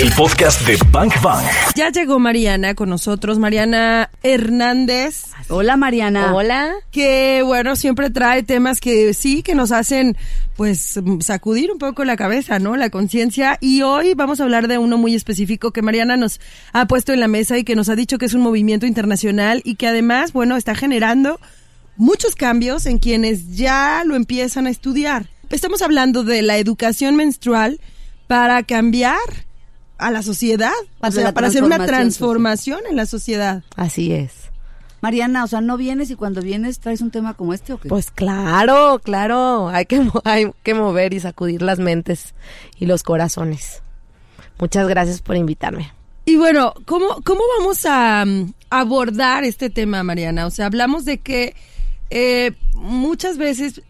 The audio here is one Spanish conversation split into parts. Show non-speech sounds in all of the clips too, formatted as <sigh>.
el podcast de Bank Bang. Ya llegó Mariana con nosotros, Mariana Hernández. Hola Mariana. Hola. Que bueno, siempre trae temas que sí, que nos hacen pues sacudir un poco la cabeza, ¿no? La conciencia. Y hoy vamos a hablar de uno muy específico que Mariana nos ha puesto en la mesa y que nos ha dicho que es un movimiento internacional y que además, bueno, está generando muchos cambios en quienes ya lo empiezan a estudiar. Estamos hablando de la educación menstrual para cambiar a la sociedad, o sea, para hacer una transformación en la sociedad. Así es. Mariana, o sea, ¿no vienes y cuando vienes traes un tema como este o qué? Pues claro, claro, hay que, hay que mover y sacudir las mentes y los corazones. Muchas gracias por invitarme. Y bueno, ¿cómo, cómo vamos a um, abordar este tema, Mariana? O sea, hablamos de que eh, muchas veces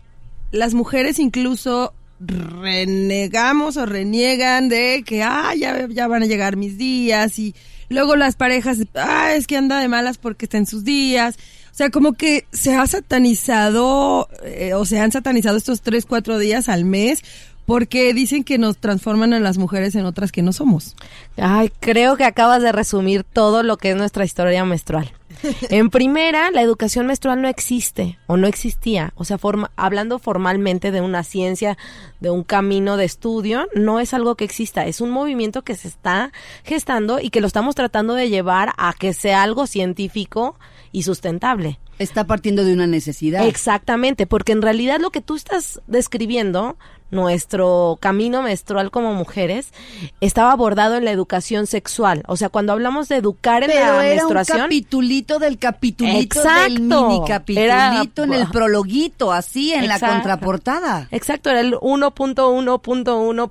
las mujeres incluso renegamos o reniegan de que, ah, ya, ya van a llegar mis días y luego las parejas, ah, es que anda de malas porque está en sus días. O sea, como que se ha satanizado eh, o se han satanizado estos tres, cuatro días al mes porque dicen que nos transforman a las mujeres en otras que no somos. Ay, creo que acabas de resumir todo lo que es nuestra historia menstrual. <laughs> En primera, la educación menstrual no existe o no existía. O sea, forma, hablando formalmente de una ciencia, de un camino de estudio, no es algo que exista. Es un movimiento que se está gestando y que lo estamos tratando de llevar a que sea algo científico y sustentable. Está partiendo de una necesidad. Exactamente, porque en realidad lo que tú estás describiendo nuestro camino menstrual como mujeres estaba abordado en la educación sexual. O sea, cuando hablamos de educar en la era menstruación. Un capitulito del capitulito del mini capitulito en el prologuito, así en la contraportada. Exacto, era el 1.1.1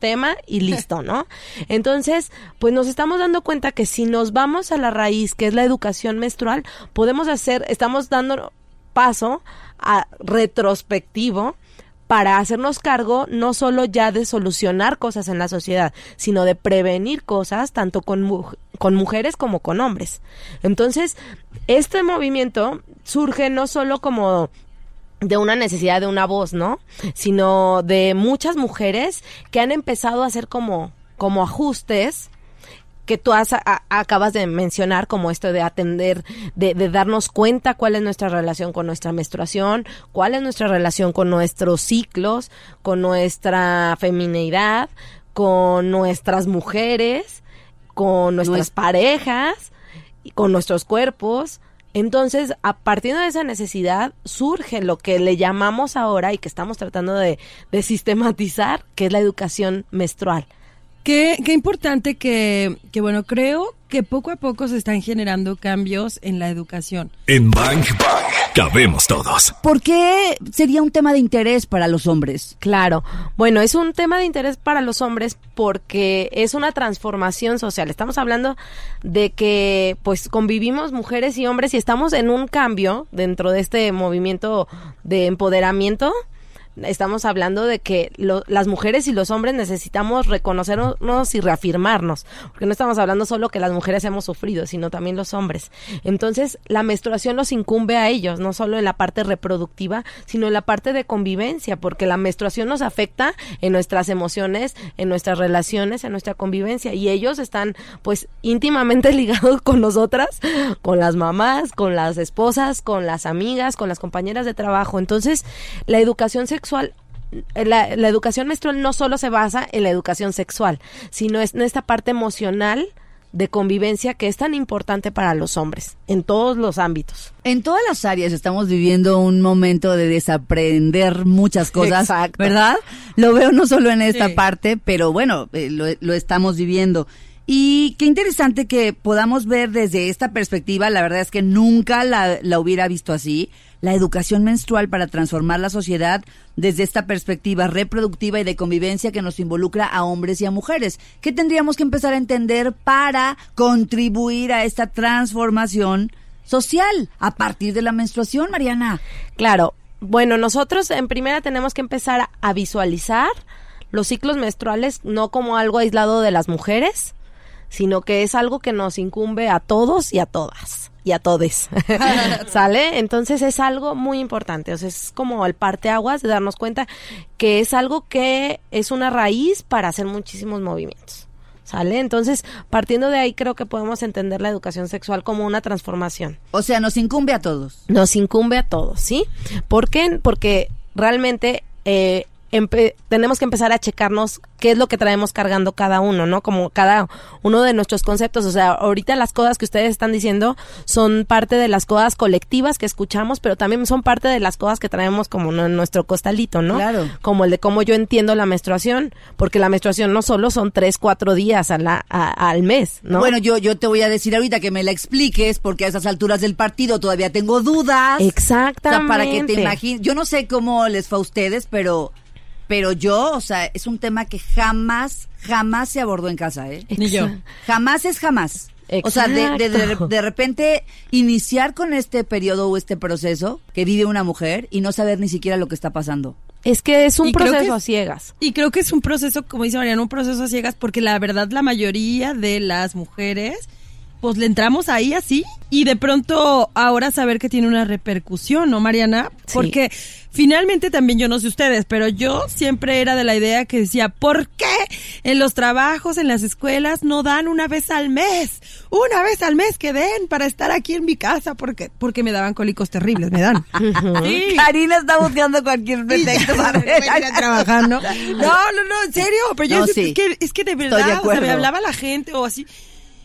tema y listo, ¿no? Entonces, pues nos estamos dando cuenta que si nos vamos a la raíz, que es la educación menstrual, podemos hacer, estamos dando paso a retrospectivo para hacernos cargo no solo ya de solucionar cosas en la sociedad, sino de prevenir cosas tanto con, con mujeres como con hombres. Entonces, este movimiento surge no solo como de una necesidad de una voz, ¿no? Sino de muchas mujeres que han empezado a hacer como, como ajustes que tú has, acabas de mencionar, como esto de atender, de, de, darnos cuenta cuál es nuestra relación con nuestra menstruación, cuál es nuestra relación con nuestros ciclos, con nuestra feminidad, con nuestras mujeres, con nuestras parejas, con nuestros cuerpos. Entonces, a partir de esa necesidad surge lo que le llamamos ahora y que estamos tratando de, de sistematizar, que es la educación menstrual Qué, qué importante que, que, bueno, creo que poco a poco se están generando cambios en la educación. En Bang Bang cabemos todos. ¿Por qué sería un tema de interés para los hombres? Claro, bueno, es un tema de interés para los hombres porque es una transformación social. Estamos hablando de que pues convivimos mujeres y hombres y estamos en un cambio dentro de este movimiento de empoderamiento estamos hablando de que las mujeres y los hombres necesitamos reconocernos y reafirmarnos, porque no estamos hablando solo que las mujeres hemos sufrido, sino también los hombres. Entonces, la menstruación los incumbe a ellos, no solo en la parte reproductiva, sino en la parte de convivencia, porque la menstruación nos afecta en nuestras emociones, en nuestras relaciones, en nuestra convivencia, y ellos están pues íntimamente <laughs> ligados con nosotras, con las mamás, con las esposas, con las amigas, con las compañeras de trabajo. Entonces, la educación sexual la, educación menstrual no solo se basa en la educación sexual, sino en esta parte emocional de convivencia que es tan importante para los hombres en todos los ámbitos. En todas las áreas estamos viviendo un momento de desaprender muchas cosas, ¿verdad? Lo veo no solo en esta parte, pero bueno, eh, lo, estamos viviendo. Y qué interesante que podamos ver desde esta perspectiva, la verdad es que nunca la hubiera visto así la educación menstrual para transformar la sociedad desde esta perspectiva reproductiva y de convivencia que nos involucra a hombres y a mujeres. ¿Qué tendríamos que empezar a entender para contribuir a esta transformación social a partir de la menstruación, Mariana? Claro. Bueno, nosotros en primera tenemos que empezar a visualizar los ciclos menstruales no como algo aislado de las mujeres, sino que es algo que nos incumbe a todos y a todas y a todes. <laughs> ¿Sale? Entonces es algo muy importante. O sea, es como el parteaguas de darnos cuenta que es algo que es una raíz para hacer muchísimos movimientos. ¿Sale? Entonces, partiendo de ahí, creo que podemos entender la educación sexual como una transformación. O sea, nos incumbe a todos. Nos incumbe a todos, ¿sí? ¿Por qué? Porque realmente eh, tenemos que empezar a checarnos qué es lo que traemos cargando cada uno, ¿no? Como cada uno de nuestros conceptos. O sea, ahorita las cosas que ustedes están diciendo son parte de las cosas colectivas que escuchamos, pero también son parte de las cosas que traemos como en nuestro costalito, ¿no? Claro. Como el de cómo yo entiendo la menstruación, porque la menstruación no solo son tres, cuatro días a la, al mes, ¿no? Bueno, yo, yo te voy a decir ahorita que me la expliques, porque a esas alturas del partido todavía tengo dudas. Exactamente. O sea, para que te imagines. Yo no sé cómo les fue a ustedes, pero pero yo, o sea, es un tema que jamás, jamás se abordó en casa, ¿eh? Ni yo. Jamás es jamás. O sea, de, de, de, repente iniciar con este periodo o este proceso que vive una mujer y no saber ni siquiera lo que está pasando. Es que es un proceso a ciegas. Y creo que es un proceso, como dice Mariana, un proceso a ciegas porque la verdad la mayoría de las mujeres pues le entramos ahí así y de pronto ahora saber que tiene una repercusión, ¿no, Mariana? Porque finalmente también yo no sé ustedes, pero yo siempre era de la idea que decía, ¿por qué en los trabajos, en las escuelas no dan una vez al mes? Una vez al mes que den para estar aquí en mi casa porque porque me daban cólicos terribles, me dan. <laughs> Karina está buscando cualquier <laughs> pretexto para trabajar, ¿no? <laughs> No, no, no, en serio, pero yo es, que, es que de verdad, o sea, me hablaba la gente o así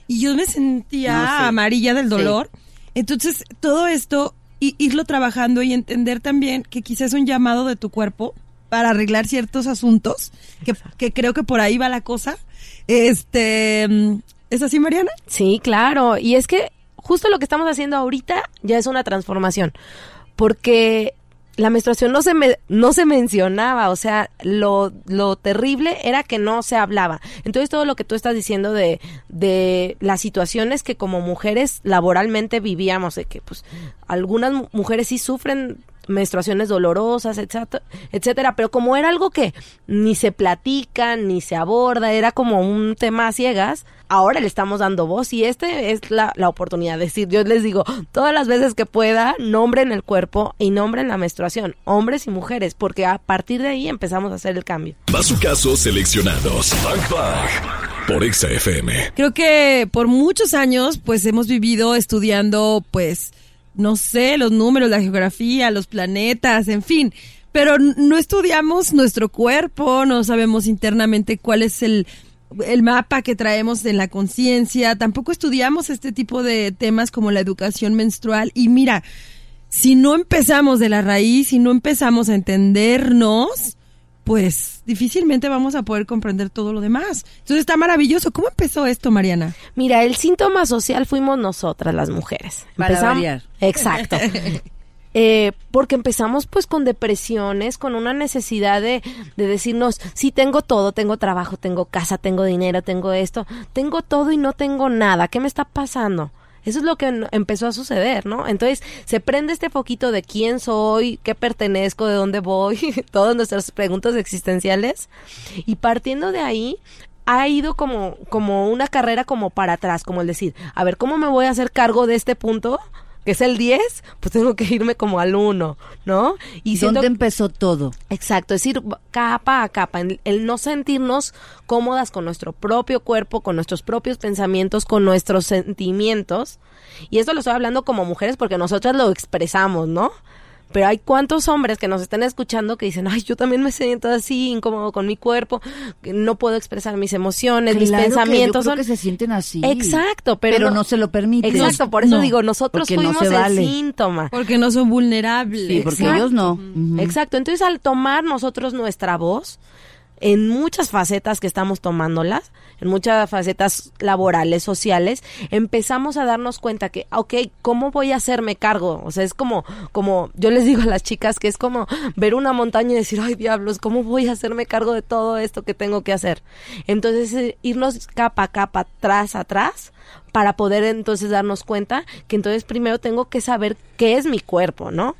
y yo me sentía amarilla del dolor. Entonces, todo esto, y, irlo trabajando y entender también que quizás es un llamado de tu cuerpo para arreglar ciertos asuntos, que, que creo que por ahí va la cosa. Este, ¿es así, Mariana? Sí, claro. Y es que justo lo que estamos haciendo ahorita ya es una transformación. Porque la menstruación no se me, no se mencionaba, o sea, lo, lo terrible era que no se hablaba. Entonces todo lo que tú estás diciendo de, de las situaciones que como mujeres laboralmente vivíamos, de que pues algunas mujeres sí sufren menstruaciones dolorosas, etcétera, etcétera, pero como era algo que ni se platica, ni se aborda, era como un tema a ciegas, ahora le estamos dando voz y este es la, la oportunidad de decir, yo les digo, todas las veces que pueda, nombren el cuerpo y nombren la menstruación, hombres y mujeres, porque a partir de ahí empezamos a hacer el cambio. casos seleccionados. por XFM. Creo que por muchos años, pues hemos vivido estudiando, pues, no sé, los números, la geografía, los planetas, en fin. Pero no estudiamos nuestro cuerpo, no sabemos internamente cuál es el, el mapa que traemos en la conciencia, tampoco estudiamos este tipo de temas como la educación menstrual. Y mira, si no empezamos de la raíz, si no empezamos a entendernos, pues difícilmente vamos a poder comprender todo lo demás. Entonces está maravilloso. ¿Cómo empezó esto, Mariana? Mira, el síntoma social fuimos nosotras las mujeres. Para variar. Exacto. <laughs> Eh, porque empezamos pues con depresiones, con una necesidad de, de decirnos, sí tengo todo, tengo trabajo, tengo casa, tengo dinero, tengo esto, tengo todo y no tengo nada, ¿qué me está pasando? Eso es lo que empezó a suceder, ¿no? Entonces se prende este poquito de quién soy, qué pertenezco, de dónde voy, <laughs> todas nuestras preguntas existenciales. Y partiendo de ahí, ha ido como, como una carrera como para atrás, como el decir, a ver, ¿cómo me voy a hacer cargo de este punto? Que es el 10, pues tengo que irme como al 1, ¿no? Y ¿Dónde empezó todo? Exacto, es ir capa a capa, el no sentirnos cómodas con nuestro propio cuerpo, con nuestros propios pensamientos, con nuestros sentimientos. Y esto lo estoy hablando como mujeres porque nosotras lo expresamos, ¿no? Pero hay cuántos hombres que nos están escuchando que dicen, ay, yo también me siento así, incómodo con mi cuerpo, no puedo expresar mis emociones, mis pensamientos. Que que se sienten así. Exacto, pero, no, se lo permiten. Exacto, por eso digo, nosotros fuimos el síntoma. Porque no son vulnerables. Sí, porque ellos no. Exacto, entonces al tomar nosotros nuestra voz, en muchas facetas que estamos tomándolas, en muchas facetas laborales, sociales, empezamos a darnos cuenta que, ok, ¿cómo voy a hacerme cargo? O sea, es como, como, yo les digo a las chicas que es como ver una montaña y decir, ay diablos, ¿cómo voy a hacerme cargo de todo esto que tengo que hacer? Entonces, eh, irnos capa a capa, atrás, atrás, para poder entonces darnos cuenta que entonces primero tengo que saber qué es mi cuerpo, ¿no?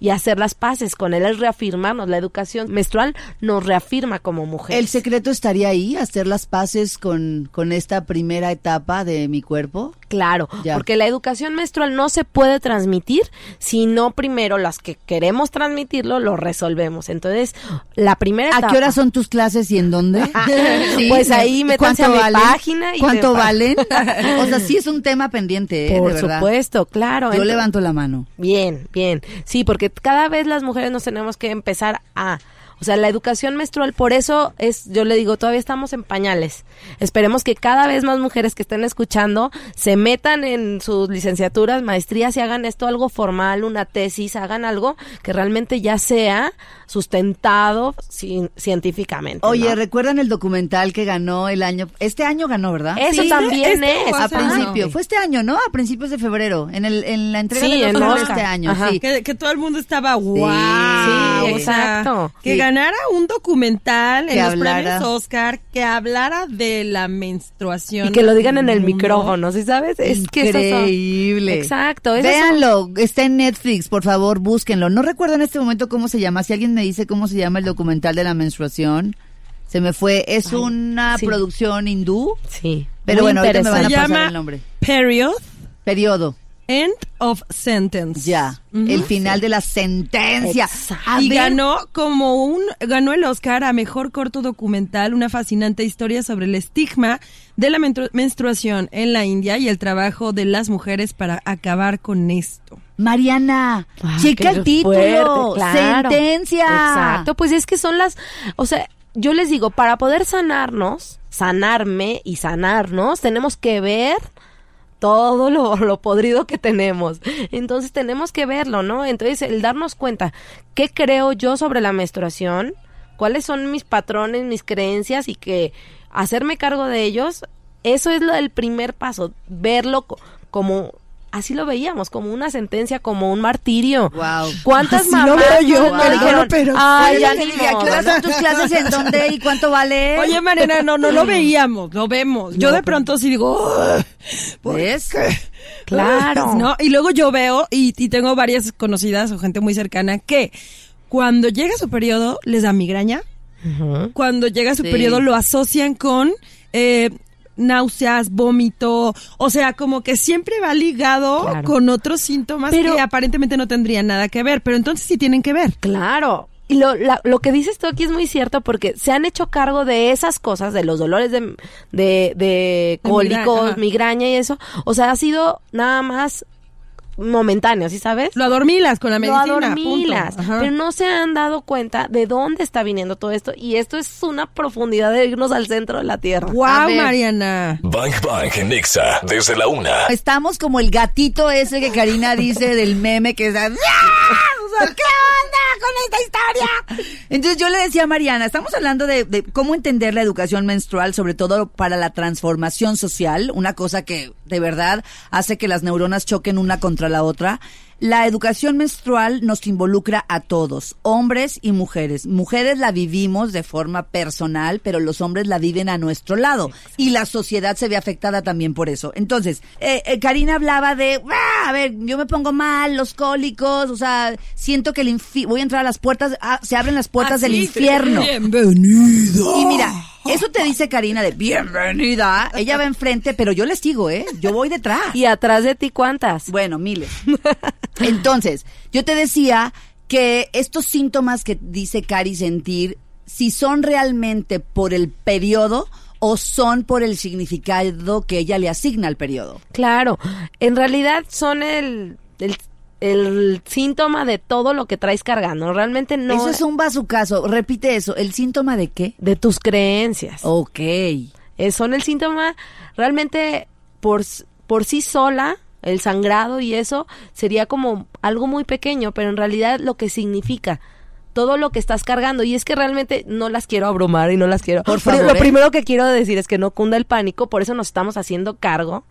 Y hacer las paces con él, es reafirmarnos. La educación menstrual nos reafirma como mujer. ¿El secreto estaría ahí, hacer las paces con, con esta primera etapa de mi cuerpo? Claro, porque la educación menstrual no se puede transmitir si no primero las que queremos transmitirlo lo resolvemos. Entonces, la primera ¿A qué hora son tus clases y en dónde? <laughs> <laughs> pues ahí me a mi página y ¿Cuánto valen? <laughs> o sea, sí es un tema pendiente, ¿eh? Por supuesto, claro. Yo levanto la mano. Bien, bien. Sí, porque cada vez las mujeres nos tenemos que empezar a o sea, la educación menstrual, por eso es, yo le digo, todavía estamos en pañales. Esperemos que cada vez más mujeres que estén escuchando se metan en sus licenciaturas, maestrías y hagan esto algo formal, una tesis, hagan algo que realmente ya sea sustentado científicamente. Oye, ¿recuerdan el documental que ganó el año? Este año ganó, ¿verdad? Eso también este es. A principio, fue este año, ¿no? A principios de febrero, en, el, en la entrega de los este año. Sí. Que, todo el mundo estaba guau. Sí, exacto. Que ganara un documental en los premios Oscar que hablara de la menstruación. Y que lo digan en el micrófono, ¿sí sabes? Es que increíble. Exacto. Véanlo, está en Netflix, por favor, búsquenlo. No recuerdo en este momento cómo se llama. Si alguien me dice cómo se llama el documental de la menstruación. Se me fue. Es una producción hindú. Sí. Pero bueno, ahorita me van a pasar llama el nombre. Period. Periodo. End of sentence. Ya, el final de la sentencia. y ganó como un ganó el Oscar a mejor corto documental, una fascinante historia sobre el estigma de la menstruación en la India y el trabajo de las mujeres para acabar con esto. Mariana, checa el título, sentencia. Exacto, pues es que son las, o sea, yo les digo, para poder sanarnos, sanarme y sanarnos, tenemos que ver todo lo, <laughs> lo, podrido que tenemos. Entonces tenemos que verlo, ¿no? Entonces el darnos cuenta, ¿qué creo yo sobre la menstruación? ¿Cuáles son mis patrones, mis creencias? Y que hacerme cargo de ellos, eso es lo, el primer paso, verlo como así lo veíamos, como una sentencia, como un martirio. Wow. ¿Cuántas así mamás lo veo yo, me dijeron, pero ay, ya ni ¿qué horas son tus clases en dónde y cuánto vale? Oye, Mariana, no, no lo veíamos, lo vemos. Yo de pronto sí digo, ¿ves? Claro. ¿No? Y luego yo veo, y, y tengo varias conocidas o gente muy cercana, que cuando llega su periodo les da migraña. Cuando llega su periodo lo asocian con eh, náuseas, vómito, o sea, como que siempre va ligado con otros síntomas que aparentemente no tendrían nada que ver, pero entonces sí tienen que ver. Claro. Y lo, lo que dices tú aquí es muy cierto porque se han hecho cargo de esas cosas, de los dolores de, de, de cólicos, migraña y eso. O sea, ha sido nada más momentáneo, ¿sí sabes? Lo adormilas con la medicina. Lo adormilas, pero no se han dado cuenta de dónde está viniendo todo esto y esto es una profundidad de irnos al centro de la Tierra. ¡Wow, Mariana! Bang Bang Nexa, desde la una. Estamos como el gatito ese que Karina dice del meme que es... ¡Ah! ¿Qué onda con esta historia? Entonces yo le decía a Mariana, estamos hablando de, de, cómo entender la educación menstrual, sobre todo para la transformación social, una cosa que de verdad hace que las neuronas choquen una contra la otra. La educación menstrual nos involucra a todos, hombres y mujeres. Mujeres la vivimos de forma personal, pero los hombres la viven a nuestro lado. Y la sociedad se ve afectada también por eso. Entonces, eh, eh, Karina hablaba de, ah, a ver, yo me pongo mal, los cólicos, o sea, siento que el voy a entrar a las puertas, ah, se abren las puertas del infierno. Bienvenido. Y mira, <laughs> eso te dice Karina de bienvenida. Ella va enfrente, pero yo les sigo, ¿eh? Yo voy detrás. ¿Y atrás de ti cuántas? Bueno, miles. Entonces, yo te decía que estos síntomas que dice Cari sentir, si son realmente por el periodo o son por el significado que ella le asigna al periodo. Claro, en realidad son el, el el síntoma de todo lo que traes cargando. Realmente no. Eso es un bazucazo. Repite eso. ¿El síntoma de qué? De tus creencias. Ok. Eh, son el síntoma realmente por, por sí sola. El sangrado y eso sería como algo muy pequeño, pero en realidad lo que significa todo lo que estás cargando. Y es que realmente no las quiero abrumar y no las quiero. Por favor. Lo ¿eh? primero que quiero decir es que no cunda el pánico, por eso nos estamos haciendo cargo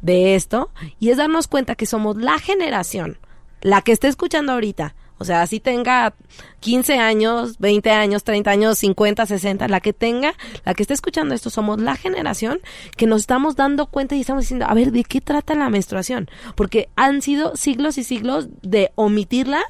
de esto y es darnos cuenta que somos la generación, la que esté escuchando ahorita, o sea, así tenga 15 años, 20 años, 30 años, 50, 60, la que tenga, la que esté escuchando esto, somos la generación que nos estamos dando cuenta y estamos diciendo, a ver, ¿de qué trata la menstruación? Porque han sido siglos y siglos de omitirla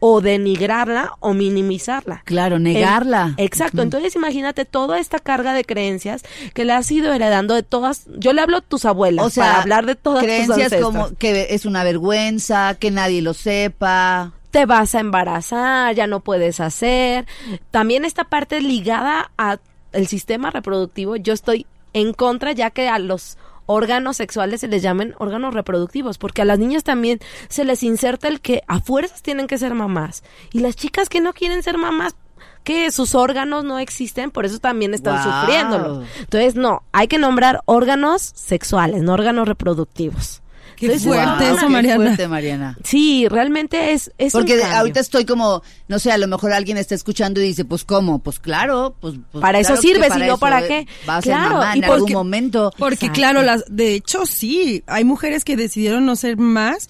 o denigrarla o minimizarla. Claro, negarla. exacto. Entonces imagínate toda esta carga de creencias que le has ido heredando de todas. Yo le hablo a tus abuelas O sea, para hablar de todas creencias como que es una vergüenza, que nadie lo sepa. te vas a embarazar, ya no puedes hacer. También esta parte ligada a el sistema reproductivo, yo estoy en contra ya que a los órganos sexuales se les llamen órganos reproductivos, porque a las niñas también se les inserta el que a fuerzas tienen que ser mamás. Y las chicas que no quieren ser mamás, que sus órganos no existen, por eso también están sufriéndolo. Entonces, no, hay que nombrar órganos sexuales, no órganos reproductivos. Qué Entonces, fuerte Guau, eso, qué Mariana. fuerte, Mariana. Sí, realmente es, Porque ahorita estoy como, no sé, a lo mejor alguien está escuchando y dice, pues ¿cómo? Pues claro, pues, pues, Para eso claro sirve, si no, ¿para qué? Va a ser mamá en algún momento. Porque Exacto. claro, las, de hecho sí, hay mujeres que decidieron no ser más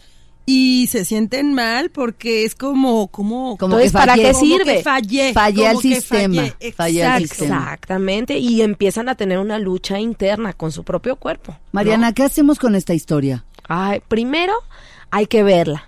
y se sienten mal porque es como, como, Como Entonces, ¿para qué como sirve? que fallé, Fallé como al que sistema, fallé. fallé al Exacto. sistema. Exactamente, y empiezan a tener una lucha interna con su propio cuerpo. ¿no? Mariana, ¿qué hacemos con esta historia? Ay, primero hay que verla.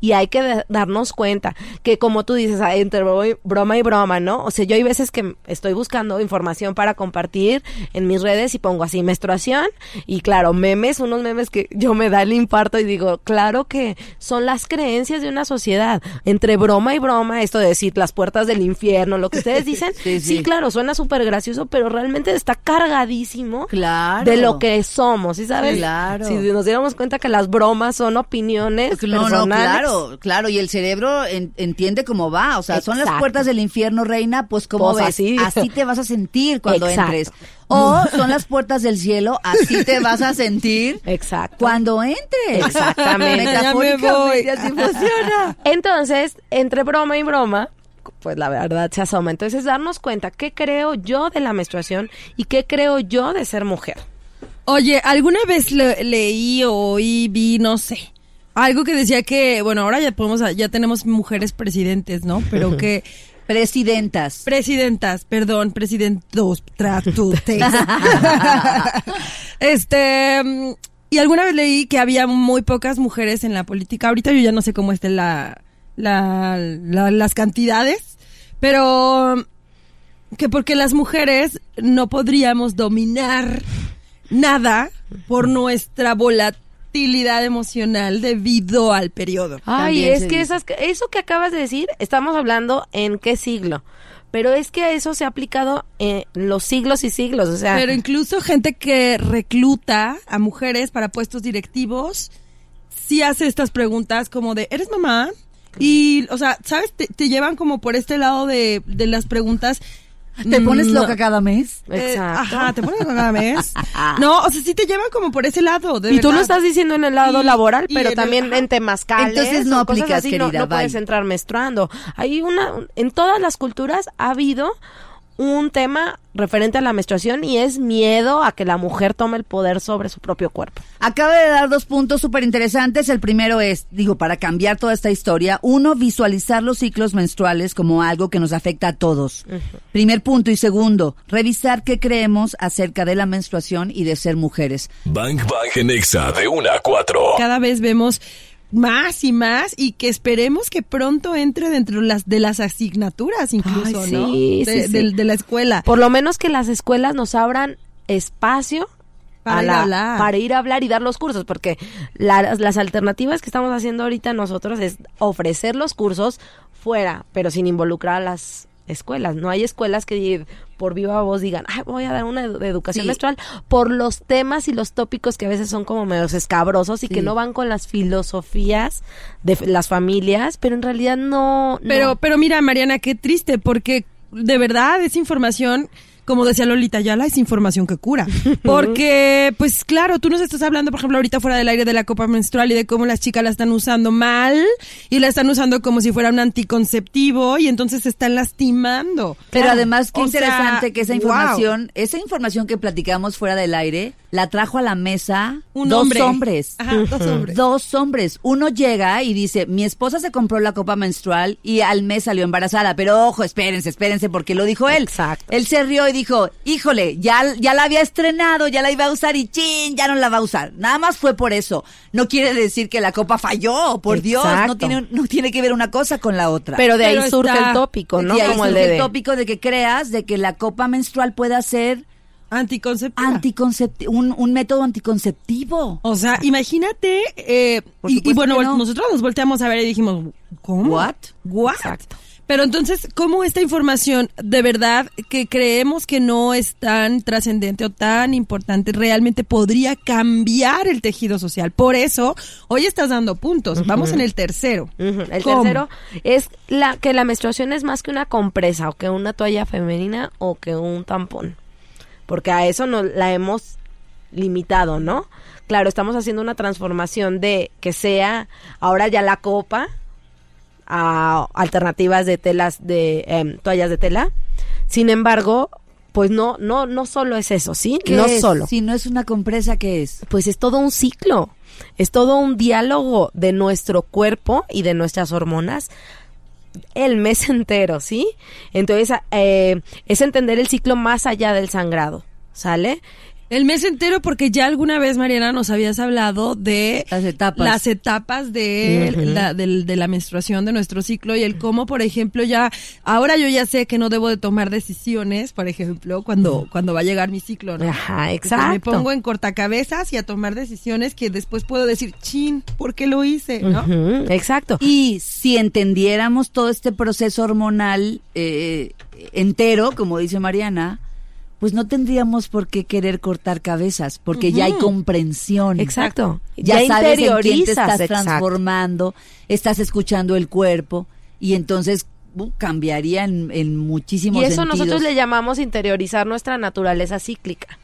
Y hay que da- darnos cuenta que como tú dices, ah, entre bro- broma y broma, ¿no? O sea, yo hay veces que estoy buscando información para compartir en mis redes y pongo así menstruación y claro, memes, unos memes que yo me da el imparto y digo, claro que son las creencias de una sociedad. Entre broma y broma, esto de decir las puertas del infierno, lo que ustedes <laughs> dicen, Sí, sí, sí. claro, suena súper gracioso, pero realmente está cargadísimo Claro. de lo que somos, ¿sí sabes? Claro. Si nos diéramos cuenta que las bromas son opiniones No, claro, claro, y el cerebro en- entiende cómo va, o sea, son las puertas del infierno, reina, pues como Pues ves, así. así. te vas a sentir cuando <laughs> Exacto. entres. O son las puertas del cielo, así te vas a sentir <laughs> Exacto. cuando entres. Exactamente. <laughs> Ya me voy. Metafóricamente así funciona. Entonces, entre broma y broma, pues la verdad se asoma. Entonces, darnos cuenta qué creo yo de la menstruación y qué creo yo de ser mujer. Oye, alguna vez le- leí o oí, vi, no sé, algo que decía que, bueno, ahora ya podemos, ya tenemos mujeres presidentes, ¿no? Pero <laughs> que Presidentas. presidentas, perdón, presidentos, tratutes. <laughs> este, y alguna vez leí que había muy pocas mujeres en la política. Ahorita yo ya no sé cómo estén la, la, la- las cantidades, pero que porque las mujeres no podríamos dominar nada por nuestra volatilidad emocional debido al periodo. Ay, También es que esas, eso que acabas de decir, estamos hablando en qué siglo. Pero es que eso se ha aplicado en los siglos y siglos. O sea, Pero incluso gente que recluta a mujeres para puestos directivos, sí hace estas preguntas como de, ¿eres mamá? Y, o sea, ¿sabes? Te, te llevan como por este lado de, de las preguntas. ¿Te pones Mm, loca cada mes? eh, Exacto. ajá, te pones loca cada mes. <laughs> No, o sea, sí te llevan como por ese lado. de y tú lo verdad. estás diciendo en el lado Y- laboral, y pero en el- también ajá. en temazcales. Entonces no aplicas, así, no- querida, No, puedes entrar menstruando. Hay una, en todas las culturas ha habido un tema referente a la menstruación y es miedo a que la mujer tome el poder sobre su propio cuerpo. Acaba de dar dos puntos súper interesantes. El primero es, digo, para cambiar toda esta historia, uno, visualizar los ciclos menstruales como algo que nos afecta a todos. Primer punto. Y segundo, revisar qué creemos acerca de la menstruación y de ser mujeres. Bang Bang en Exa de 1 a 4. Cada vez vemos más y más y que esperemos que pronto entre dentro las de las asignaturas incluso, Ay, ¿no? sí, de, sí, de- la escuela. Por lo menos que las escuelas nos abran espacio Para a ir a la- hablar. para ir a hablar y dar los cursos, porque la- las alternativas que estamos haciendo ahorita nosotros es ofrecer los cursos fuera, pero sin involucrar a las escuelas. No hay escuelas que por viva voz digan, Ay, voy a dar una de educación Sí. menstrual por los temas y los tópicos que a veces son como medios escabrosos y Sí. que no van con las filosofías de las familias, pero en realidad no. no. Pero, pero mira, Mariana, qué triste, porque de verdad es información, como decía Lolita Yala, es información que cura. <laughs> Porque, pues claro, tú nos estás hablando, por ejemplo, ahorita fuera del aire de la copa menstrual y de cómo las chicas la están usando mal y la están usando como si fuera un anticonceptivo y entonces se están lastimando. Pero además, qué O sea, interesante que esa wow. información, esa información que platicamos fuera del aire, la trajo a la mesa Un dos hombre. hombres. Ajá, dos hombres. Dos hombres. Uno llega y dice, mi esposa se compró la copa menstrual y al mes salió embarazada. Pero ojo, espérense, espérense, porque lo dijo él. Exacto. Él se rió y dijo, híjole, ya, ya la había estrenado, ya la iba a usar y chin, ya no la va a usar. Nada más fue por eso. No quiere decir que la copa falló, por Dios. No tiene, no tiene que ver una cosa con la otra. Pero de ahí Pero surge está- el tópico, ¿no? Y ahí Como surge de... el tópico de que creas de que la copa menstrual pueda ser Anticonceptiva. anticoncepti- un, un método anticonceptivo. O sea, imagínate, eh, y, bueno, no. nosotros nos volteamos a ver y dijimos, ¿cómo? What? What? Exacto. Pero entonces, ¿cómo esta información de verdad que creemos que no es tan trascendente o tan importante realmente podría cambiar el tejido social? Por eso, hoy estás dando puntos. Vamos en el tercero. El ¿Cómo? tercero es la que la menstruación es más que una compresa o que una toalla femenina o que un tampón. Porque a eso nos la hemos limitado, ¿no? Claro, estamos haciendo una transformación de que sea ahora ya la copa a alternativas de telas de em, toallas de tela. Sin embargo, pues no no no solo es eso, ¿sí? ¿Qué No es? solo Si no es una compresa, ¿qué es? pues es todo un ciclo, es todo un diálogo de nuestro cuerpo y de nuestras hormonas el mes <laughs> entero, ¿sí? Entonces, eh, es entender el ciclo más allá del sangrado, ¿sale? El mes entero, porque ya alguna vez, Mariana, nos habías hablado de Las etapas. las etapas de, la, del- de la menstruación de nuestro ciclo y el cómo, por ejemplo, ya, ahora yo ya sé que no debo de tomar decisiones, por ejemplo, cuando, cuando va a llegar mi ciclo, ¿no? Ajá, exacto. Me pongo en cortacabezas y a tomar decisiones que después puedo decir, chin, ¿por qué lo hice? ¿no? Exacto. Y si entendiéramos todo este proceso hormonal eh, entero, como dice Mariana, pues no tendríamos por qué querer cortar cabezas, porque ya hay comprensión. Exacto. Ya, Ya sabes en quién te estás exacto. transformando, estás escuchando el cuerpo y entonces uh, cambiaría en, en muchísimos Y eso sentidos. nosotros le llamamos interiorizar nuestra naturaleza cíclica,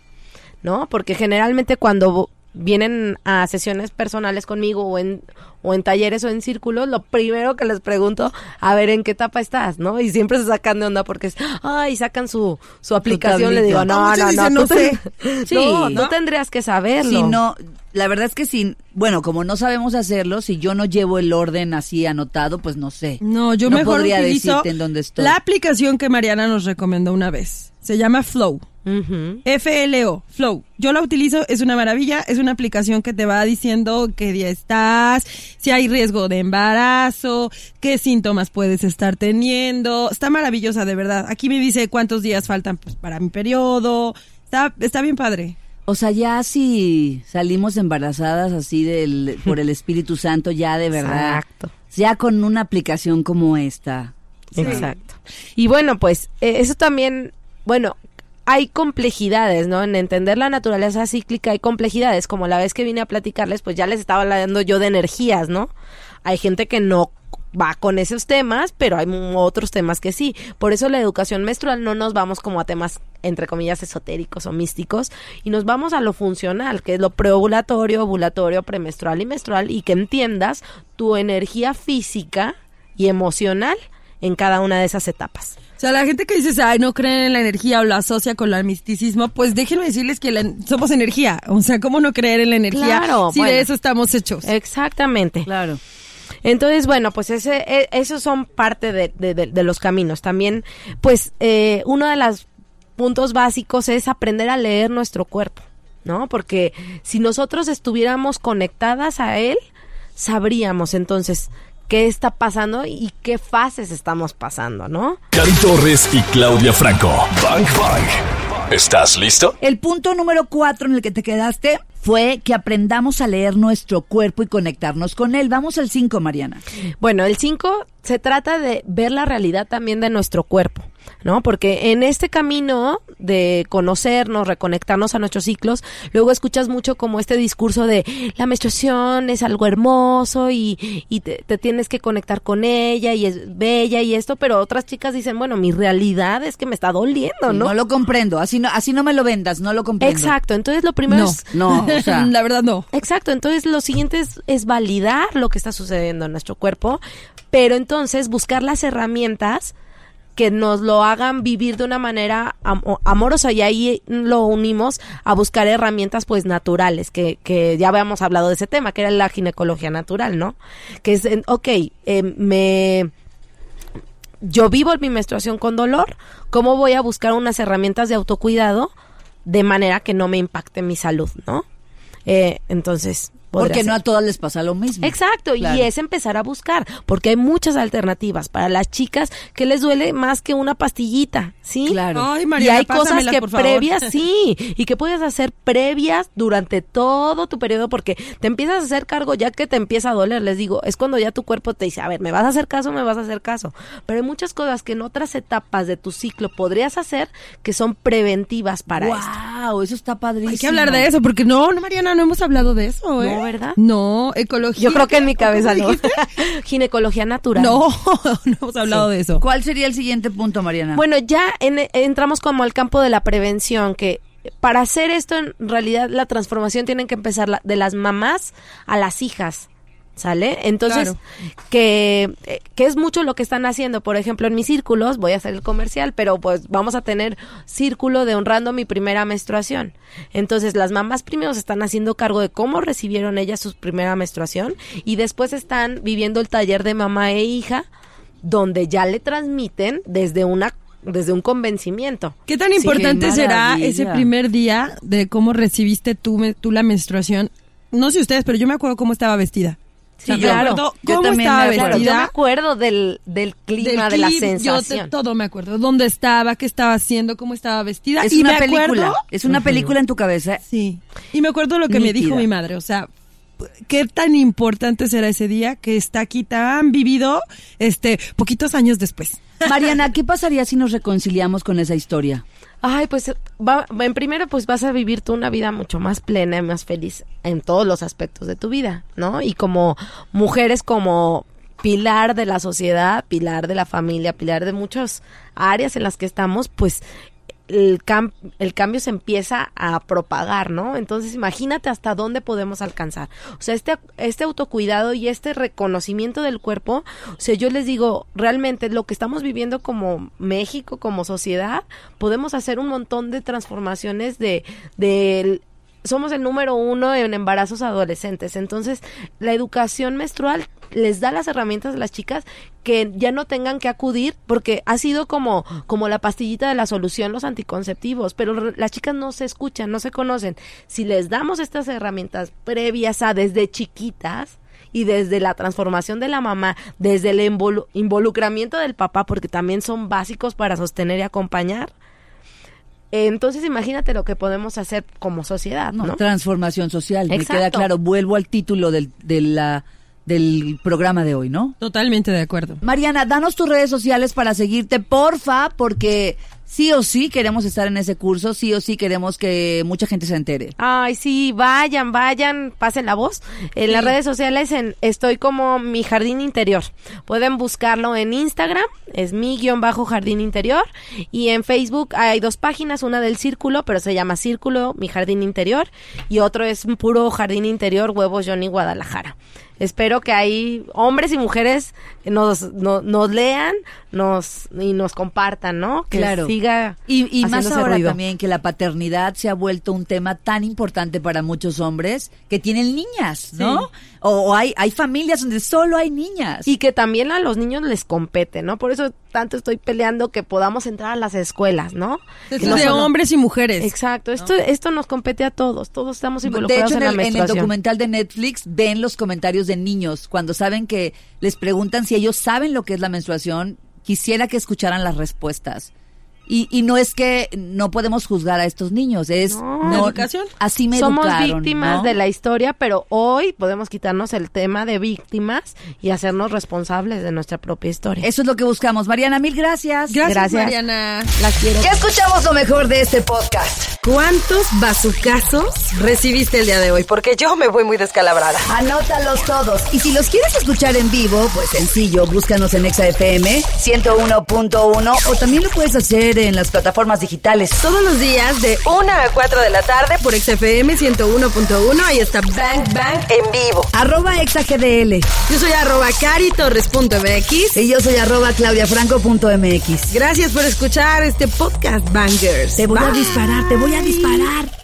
¿no? Porque generalmente cuando vienen a sesiones personales conmigo o en o en talleres o en círculos, lo primero que les pregunto, a ver en qué etapa estás, ¿no? Y siempre se sacan de onda porque es, ay, sacan su, su aplicación, le digo, no, no, no, tú no te- <laughs> Sí, no, ¿no? tendrías que saberlo. Si no, la verdad es que si, bueno, como no sabemos hacerlo, si yo no llevo el orden así anotado, pues no sé. No, yo No mejor podría decirte en dónde estoy. la aplicación que Mariana nos recomendó una vez. Se llama Flow. Ujú. FLO, Flow. Yo la utilizo, es una maravilla, es una aplicación que te va diciendo qué día estás, si hay riesgo de embarazo, qué síntomas puedes estar teniendo. Está maravillosa, de verdad. Aquí me dice cuántos días faltan pues, para mi periodo. Está, está bien padre. O sea, ya si salimos embarazadas así del, por el <laughs> Espíritu Santo, ya de verdad. Exacto. Ya con una aplicación como esta. Exacto. Y bueno, pues eh, eso también, bueno, hay complejidades, ¿no? En entender la naturaleza cíclica hay complejidades, como la vez que vine a platicarles, pues ya les estaba hablando yo de energías, ¿no? Hay gente que no va con esos temas, pero hay otros temas que sí. Por eso la educación menstrual no nos vamos como a temas entre comillas esotéricos o místicos y nos vamos a lo funcional, que es lo preovulatorio, ovulatorio, premenstrual y menstrual y que entiendas tu energía física y emocional en cada una de esas etapas. O sea, la gente que dice, ay, no creen en la energía o lo asocia con el misticismo, pues déjenme decirles que la- somos energía. O sea, ¿cómo no creer en la energía Claro, si bueno. de eso estamos hechos? Exactamente. Claro. Entonces, bueno, pues ese, e- esos son parte de, de- de- de los caminos. También, pues, eh, uno de los puntos básicos es aprender a leer nuestro cuerpo, ¿no? Porque si nosotros estuviéramos conectadas a él, sabríamos entonces qué está pasando y qué fases estamos pasando, ¿no? Cari Torres y Claudia Franco. Bang Bang. ¿Estás listo? El punto número cuatro en el que te quedaste fue que aprendamos a leer nuestro cuerpo y conectarnos con él. Vamos al cinco, Mariana. Bueno, el 5 se trata de ver la realidad también de nuestro cuerpo, ¿no? Porque en este camino de conocernos, reconectarnos a nuestros ciclos, luego escuchas mucho como este discurso de la menstruación es algo hermoso y, y te, te tienes que conectar con ella y es bella y esto, pero otras chicas dicen, bueno, mi realidad es que me está doliendo, No, ¿no? lo comprendo. Así no, así no me lo vendas, no lo comprendo. Exacto, entonces lo primero No, es... No, o <laughs> sea. la verdad no. Exacto, entonces lo siguiente es, es validar lo que está sucediendo en nuestro cuerpo, pero entonces buscar las herramientas que nos lo hagan vivir de una manera amorosa y ahí lo unimos a buscar herramientas pues naturales, que, que ya habíamos hablado de ese tema, que era la ginecología natural, ¿no? Que es, ok, eh, me yo vivo mi menstruación con dolor, ¿cómo voy a buscar unas herramientas de autocuidado de manera que no me impacte mi salud, ¿no? Eh, entonces, porque no a todas les pasa lo mismo. Exacto, y es empezar a buscar, porque hay muchas alternativas para las chicas que les duele más que una pastillita, ¿sí? Claro. y hay cosas que previas, sí, y que puedes hacer previas durante todo tu periodo, porque te empiezas a hacer cargo ya que te empieza a doler, les digo, es cuando ya tu cuerpo te dice, a ver, ¿me vas a hacer caso me vas a hacer caso? Pero hay muchas cosas que en otras etapas de tu ciclo podrías hacer que son preventivas para wow, esto. Wow, eso está padrísimo. Hay que hablar de eso, porque no, no, Mariana, no hemos hablado de eso, ¿eh? ¿verdad? No, ecología. Yo creo que en mi cabeza no. <laughs> Ginecología natural. No, <laughs> no hemos hablado de eso. ¿Cuál sería el siguiente punto, Mariana? Bueno, ya entramos como al campo de la prevención, que para hacer esto, en realidad, la transformación tiene que empezar de las mamás a las hijas. ¿Sale? Entonces, que, que, es mucho lo que están haciendo. Por ejemplo, en mis círculos, voy a hacer el comercial, pero pues vamos a tener círculo de honrando mi primera menstruación. Entonces, las mamás primero se están haciendo cargo de cómo recibieron ellas su primera menstruación y después están viviendo el taller de mamá e hija, donde ya le transmiten desde una desde un convencimiento. ¿Qué tan importante será ese primer día de cómo recibiste tú, tú la menstruación? No sé ustedes, pero yo me acuerdo cómo estaba vestida. Sí, claro. ¿Cómo también estaba vestida? Yo me acuerdo del, del clima, de la sensación. Yo todo me acuerdo. ¿Dónde estaba? ¿Qué estaba haciendo? ¿Cómo estaba vestida? Es una película. Es una película en tu cabeza. Sí. Y me acuerdo lo que me dijo mi madre. O sea, qué tan importante será ese día que está aquí tan vivido este poquitos años después. <laughs> Mariana, ¿qué pasaría si nos reconciliamos con esa historia? Ay, pues va, en primero pues vas a vivir tú una vida mucho más plena y más feliz en todos los aspectos de tu vida, ¿no? Y como mujeres como pilar de la sociedad, pilar de la familia, pilar de muchas áreas en las que estamos, pues el, el cambio se empieza a propagar, ¿no? Entonces imagínate hasta dónde podemos alcanzar. O sea, este, este autocuidado y este reconocimiento del cuerpo, o sea, yo les digo, realmente lo que estamos viviendo como México, como sociedad, podemos hacer un montón de transformaciones de, de somos el número uno en embarazos adolescentes. Entonces, la educación menstrual les da las herramientas a las chicas que ya no tengan que acudir porque ha sido como como la pastillita de la solución los anticonceptivos, pero las chicas no se escuchan, no se conocen. Si les damos estas herramientas previas a desde chiquitas, y desde la transformación de la mamá, desde el involucramiento del papá, porque también son básicos para sostener y acompañar, entonces imagínate lo que podemos hacer como sociedad, ¿no? Transformación social, me queda claro. Vuelvo al título del, de la del programa de hoy, ¿no? Totalmente de acuerdo. Mariana, danos tus redes sociales para seguirte, porfa, porque sí o sí queremos estar en ese curso, sí o sí queremos que mucha gente se entere. Ay, sí, vayan, vayan, pasen la voz. En las redes sociales en, estoy como mi jardín interior. Pueden buscarlo en Instagram, es mi guion bajo jardín interior. Y en Facebook hay dos páginas, una del círculo, pero se llama Círculo, mi jardín interior. Y otro es puro jardín interior, huevos Johnny Guadalajara espero que ahí hombres y mujeres nos, nos lean nos y nos compartan, ¿no? Que claro. siga y, y más ahora también que la paternidad se ha vuelto un tema tan importante para muchos hombres que tienen niñas, ¿no? O, hay hay familias donde solo hay niñas y que también a los niños les compete, ¿no? Por eso tanto estoy peleando que podamos entrar a las escuelas, ¿no? Esto de hombres y mujeres. Exacto, esto esto nos compete a todos, todos estamos involucrados de hecho, en, el, en el documental de Netflix ven los comentarios de niños cuando saben que les preguntan si ellos saben lo que es la menstruación, quisiera que escucharan las respuestas. Y, y no es que no podemos juzgar a estos niños, es no, educación. Así me Somos víctimas de la historia, pero hoy podemos quitarnos el tema de víctimas y hacernos responsables de nuestra propia historia. Eso es lo que buscamos. Mariana, mil gracias. Gracias, Mariana. Las quiero. Ya escuchamos lo mejor de este podcast. ¿Cuántos bazucazos recibiste el día de hoy? Porque yo me voy muy descalabrada. Anótalos todos. Y si los quieres escuchar en vivo, pues sencillo, búscanos en ExaFM 101.1 o también lo puedes hacer en las plataformas digitales. Todos los días de 1 a 4 de la tarde por XFM 101.1. Ahí está Bang Bang en vivo. Arroba exagdl. Yo soy arroba caritorres.mx. Y yo soy arroba claudiafranco.mx. Gracias por escuchar este podcast, Bangers. Te voy a disparar, te voy a disparar.